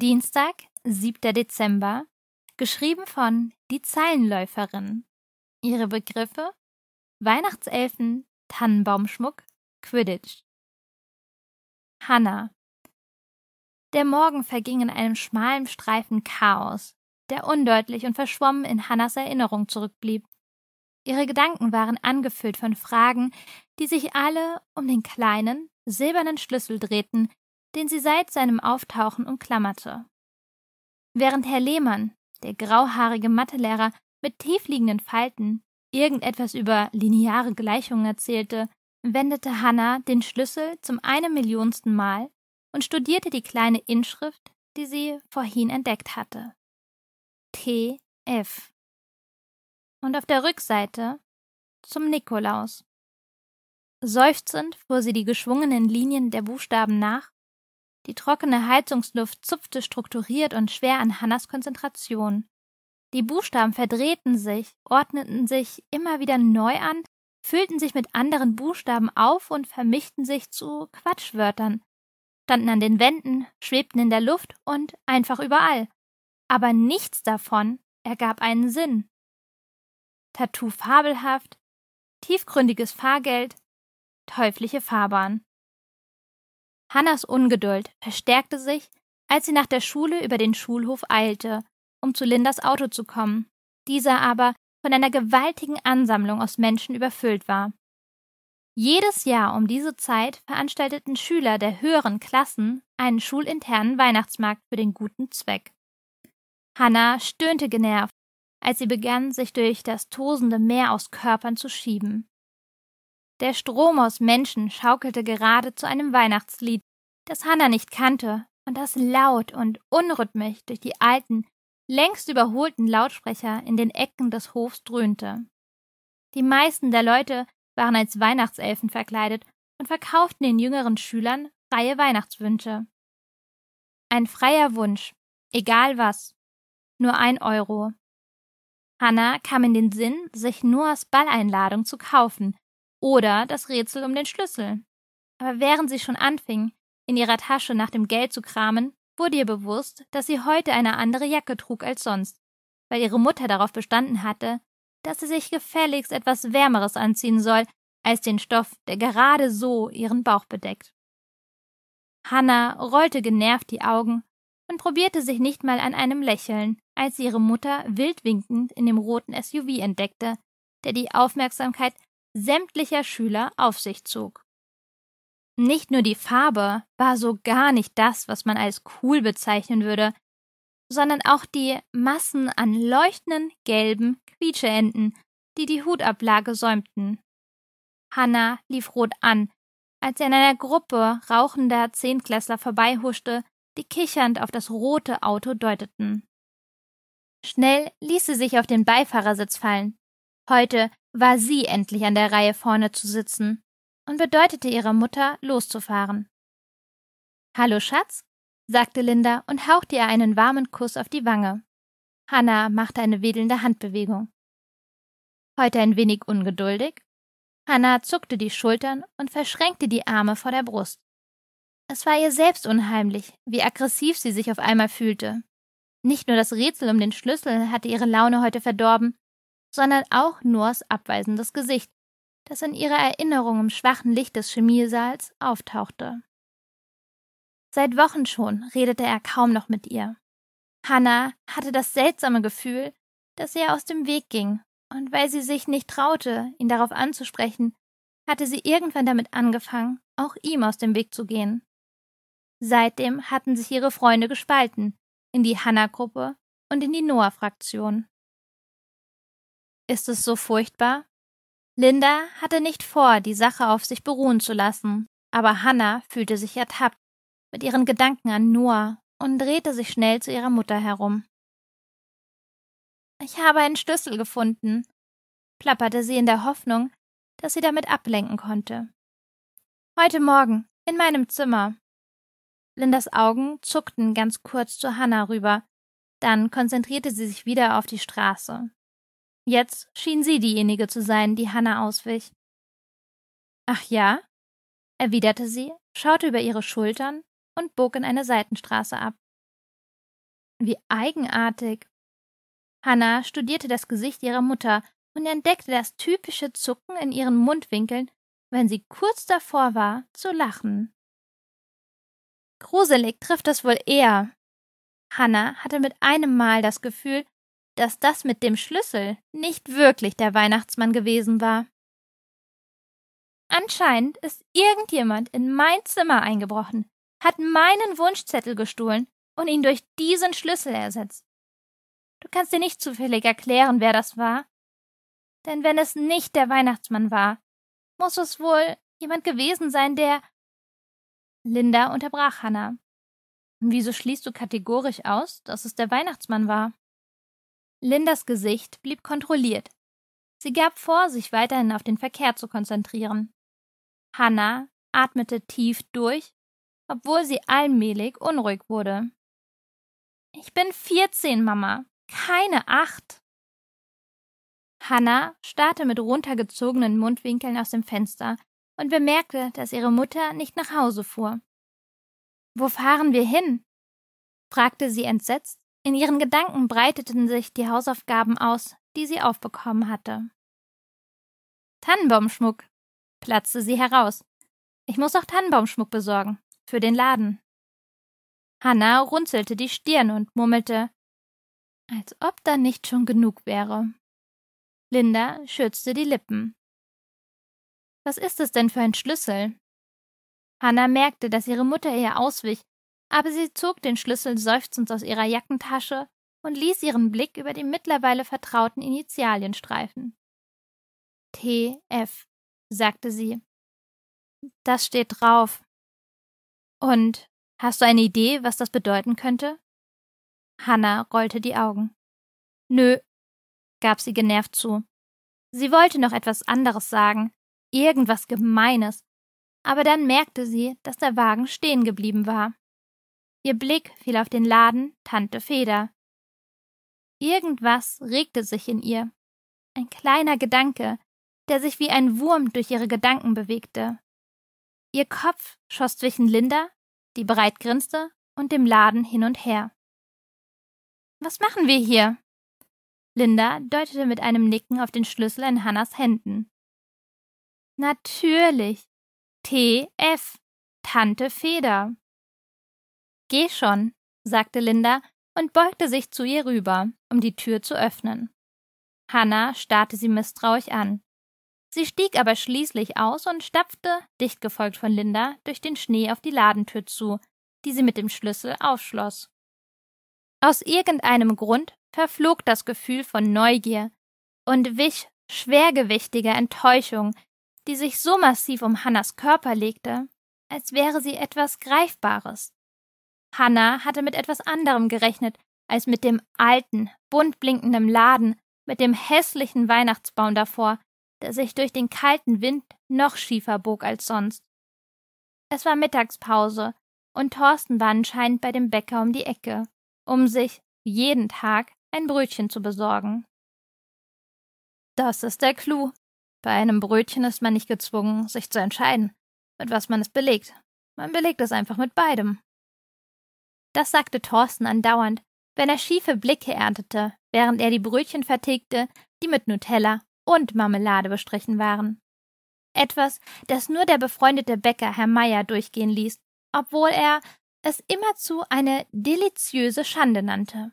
Dienstag, 7. Dezember, geschrieben von Die Zeilenläuferin. Ihre Begriffe Weihnachtselfen, Tannenbaumschmuck, Quidditch. Hannah. Der Morgen verging in einem schmalen Streifen Chaos, der undeutlich und verschwommen in Hannas Erinnerung zurückblieb. Ihre Gedanken waren angefüllt von Fragen, die sich alle um den kleinen, silbernen Schlüssel drehten, den sie seit seinem Auftauchen umklammerte. Während Herr Lehmann, der grauhaarige Mathelehrer mit tiefliegenden Falten, irgendetwas über lineare Gleichungen erzählte, wendete Hannah den Schlüssel zum eine Millionsten Mal und studierte die kleine Inschrift, die sie vorhin entdeckt hatte. T. F. Und auf der Rückseite zum Nikolaus. Seufzend fuhr sie die geschwungenen Linien der Buchstaben nach. Die trockene Heizungsluft zupfte strukturiert und schwer an Hannas Konzentration. Die Buchstaben verdrehten sich, ordneten sich immer wieder neu an, füllten sich mit anderen Buchstaben auf und vermischten sich zu Quatschwörtern, standen an den Wänden, schwebten in der Luft und einfach überall. Aber nichts davon ergab einen Sinn. Tattoo fabelhaft, tiefgründiges Fahrgeld, teuflische Fahrbahn. Hannas Ungeduld verstärkte sich, als sie nach der Schule über den Schulhof eilte, um zu Lindas Auto zu kommen, dieser aber von einer gewaltigen Ansammlung aus Menschen überfüllt war. Jedes Jahr um diese Zeit veranstalteten Schüler der höheren Klassen einen schulinternen Weihnachtsmarkt für den guten Zweck. Hannah stöhnte genervt, als sie begann, sich durch das tosende Meer aus Körpern zu schieben. Der Strom aus Menschen schaukelte gerade zu einem Weihnachtslied, das Hannah nicht kannte und das laut und unrhythmisch durch die alten, längst überholten Lautsprecher in den Ecken des Hofs dröhnte. Die meisten der Leute waren als Weihnachtselfen verkleidet und verkauften den jüngeren Schülern freie Weihnachtswünsche. Ein freier Wunsch, egal was, nur ein Euro. Hannah kam in den Sinn, sich Noahs Balleinladung zu kaufen oder das Rätsel um den Schlüssel. Aber während sie schon anfing, in ihrer Tasche nach dem Geld zu kramen, wurde ihr bewusst, dass sie heute eine andere Jacke trug als sonst, weil ihre Mutter darauf bestanden hatte, dass sie sich gefälligst etwas Wärmeres anziehen soll, als den Stoff, der gerade so ihren Bauch bedeckt. Hannah rollte genervt die Augen und probierte sich nicht mal an einem Lächeln, als sie ihre Mutter wild winkend in dem roten SUV entdeckte, der die Aufmerksamkeit sämtlicher Schüler auf sich zog. Nicht nur die Farbe war so gar nicht das, was man als cool bezeichnen würde, sondern auch die Massen an leuchtenden gelben Quietscheenten, die die Hutablage säumten. Hannah lief rot an, als sie an einer Gruppe rauchender Zehntklässler vorbeihuschte, die kichernd auf das rote Auto deuteten. Schnell ließ sie sich auf den Beifahrersitz fallen. Heute war sie endlich an der Reihe vorne zu sitzen und bedeutete ihrer Mutter, loszufahren. Hallo, Schatz, sagte Linda und hauchte ihr einen warmen Kuss auf die Wange. Hannah machte eine wedelnde Handbewegung. Heute ein wenig ungeduldig? Hannah zuckte die Schultern und verschränkte die Arme vor der Brust. Es war ihr selbst unheimlich, wie aggressiv sie sich auf einmal fühlte. Nicht nur das Rätsel um den Schlüssel hatte ihre Laune heute verdorben, sondern auch Noahs abweisendes Gesicht, das in ihrer Erinnerung im schwachen Licht des Chemiesaals auftauchte. Seit Wochen schon redete er kaum noch mit ihr. Hannah hatte das seltsame Gefühl, dass er aus dem Weg ging, und weil sie sich nicht traute, ihn darauf anzusprechen, hatte sie irgendwann damit angefangen, auch ihm aus dem Weg zu gehen. Seitdem hatten sich ihre Freunde gespalten, in die Hannah-Gruppe und in die Noah-Fraktion. Ist es so furchtbar? Linda hatte nicht vor, die Sache auf sich beruhen zu lassen, aber Hannah fühlte sich ertappt mit ihren Gedanken an Noah und drehte sich schnell zu ihrer Mutter herum. Ich habe einen Schlüssel gefunden, plapperte sie in der Hoffnung, dass sie damit ablenken konnte. Heute Morgen, in meinem Zimmer. Lindas Augen zuckten ganz kurz zu Hannah rüber, dann konzentrierte sie sich wieder auf die Straße. Jetzt schien sie diejenige zu sein, die Hannah auswich. Ach ja? erwiderte sie, schaute über ihre Schultern und bog in eine Seitenstraße ab. Wie eigenartig. Hannah studierte das Gesicht ihrer Mutter und entdeckte das typische Zucken in ihren Mundwinkeln, wenn sie kurz davor war, zu lachen. Gruselig trifft es wohl eher. Hannah hatte mit einem Mal das Gefühl, dass das mit dem Schlüssel nicht wirklich der Weihnachtsmann gewesen war. Anscheinend ist irgendjemand in mein Zimmer eingebrochen, hat meinen Wunschzettel gestohlen und ihn durch diesen Schlüssel ersetzt. Du kannst dir nicht zufällig erklären, wer das war? Denn wenn es nicht der Weihnachtsmann war, muss es wohl jemand gewesen sein, der. Linda unterbrach Hannah. Wieso schließt du kategorisch aus, dass es der Weihnachtsmann war? Lindas Gesicht blieb kontrolliert. Sie gab vor, sich weiterhin auf den Verkehr zu konzentrieren. Hannah atmete tief durch, obwohl sie allmählich unruhig wurde. Ich bin vierzehn, Mama, keine acht. Hannah starrte mit runtergezogenen Mundwinkeln aus dem Fenster und bemerkte, dass ihre Mutter nicht nach Hause fuhr. Wo fahren wir hin? fragte sie entsetzt. In ihren Gedanken breiteten sich die Hausaufgaben aus, die sie aufbekommen hatte. Tannenbaumschmuck, platzte sie heraus. Ich muss auch Tannenbaumschmuck besorgen. Für den Laden. Hannah runzelte die Stirn und murmelte, als ob da nicht schon genug wäre. Linda schürzte die Lippen. Was ist es denn für ein Schlüssel? Hannah merkte, dass ihre Mutter ihr auswich, aber sie zog den Schlüssel seufzend aus ihrer Jackentasche und ließ ihren Blick über die mittlerweile vertrauten Initialien streifen. T. F., sagte sie. Das steht drauf. Und hast du eine Idee, was das bedeuten könnte? Hannah rollte die Augen. Nö, gab sie genervt zu. Sie wollte noch etwas anderes sagen, irgendwas Gemeines, aber dann merkte sie, dass der Wagen stehen geblieben war. Ihr Blick fiel auf den Laden Tante Feder. Irgendwas regte sich in ihr. Ein kleiner Gedanke, der sich wie ein Wurm durch ihre Gedanken bewegte. Ihr Kopf schoss zwischen Linda, die bereit grinste, und dem Laden hin und her. Was machen wir hier? Linda deutete mit einem Nicken auf den Schlüssel in Hannas Händen. Natürlich. T.F. Tante Feder. Geh schon, sagte Linda und beugte sich zu ihr rüber, um die Tür zu öffnen. Hannah starrte sie misstrauisch an. Sie stieg aber schließlich aus und stapfte, dicht gefolgt von Linda, durch den Schnee auf die Ladentür zu, die sie mit dem Schlüssel aufschloss. Aus irgendeinem Grund verflog das Gefühl von Neugier und wich schwergewichtiger Enttäuschung, die sich so massiv um Hannas Körper legte, als wäre sie etwas Greifbares. Hannah hatte mit etwas anderem gerechnet als mit dem alten, bunt blinkenden Laden, mit dem hässlichen Weihnachtsbaum davor, der sich durch den kalten Wind noch schiefer bog als sonst. Es war Mittagspause, und Thorsten war anscheinend bei dem Bäcker um die Ecke, um sich, jeden Tag, ein Brötchen zu besorgen. Das ist der Clou. Bei einem Brötchen ist man nicht gezwungen, sich zu entscheiden, mit was man es belegt. Man belegt es einfach mit beidem. Das sagte Thorsten andauernd, wenn er schiefe Blicke erntete, während er die Brötchen vertilgte, die mit Nutella und Marmelade bestrichen waren. Etwas, das nur der befreundete Bäcker Herr Meier durchgehen ließ, obwohl er es immerzu eine deliziöse Schande nannte.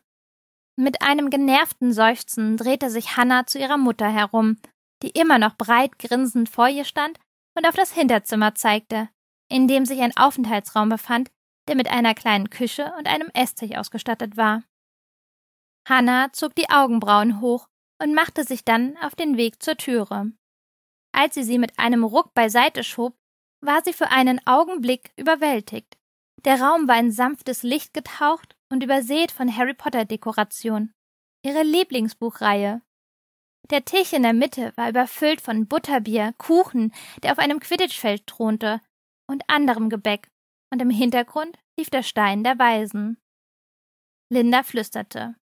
Mit einem genervten Seufzen drehte sich Hannah zu ihrer Mutter herum, die immer noch breit grinsend vor ihr stand und auf das Hinterzimmer zeigte, in dem sich ein Aufenthaltsraum befand, der mit einer kleinen Küche und einem Esstisch ausgestattet war. Hannah zog die Augenbrauen hoch und machte sich dann auf den Weg zur Türe. Als sie sie mit einem Ruck beiseite schob, war sie für einen Augenblick überwältigt. Der Raum war in sanftes Licht getaucht und übersät von Harry Potter Dekoration. Ihre Lieblingsbuchreihe. Der Tisch in der Mitte war überfüllt von Butterbier, Kuchen, der auf einem Quidditch-Feld thronte, und anderem Gebäck, und im Hintergrund lief der Stein der Weisen. Linda flüsterte.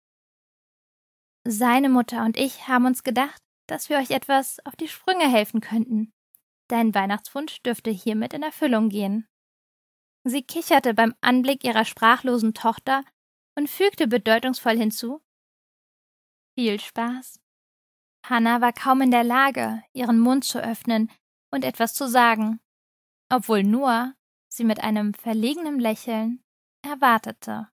Seine Mutter und ich haben uns gedacht, dass wir euch etwas auf die Sprünge helfen könnten. Dein Weihnachtswunsch dürfte hiermit in Erfüllung gehen. Sie kicherte beim Anblick ihrer sprachlosen Tochter und fügte bedeutungsvoll hinzu Viel Spaß. Hannah war kaum in der Lage, ihren Mund zu öffnen und etwas zu sagen, obwohl Noah sie mit einem verlegenen Lächeln erwartete.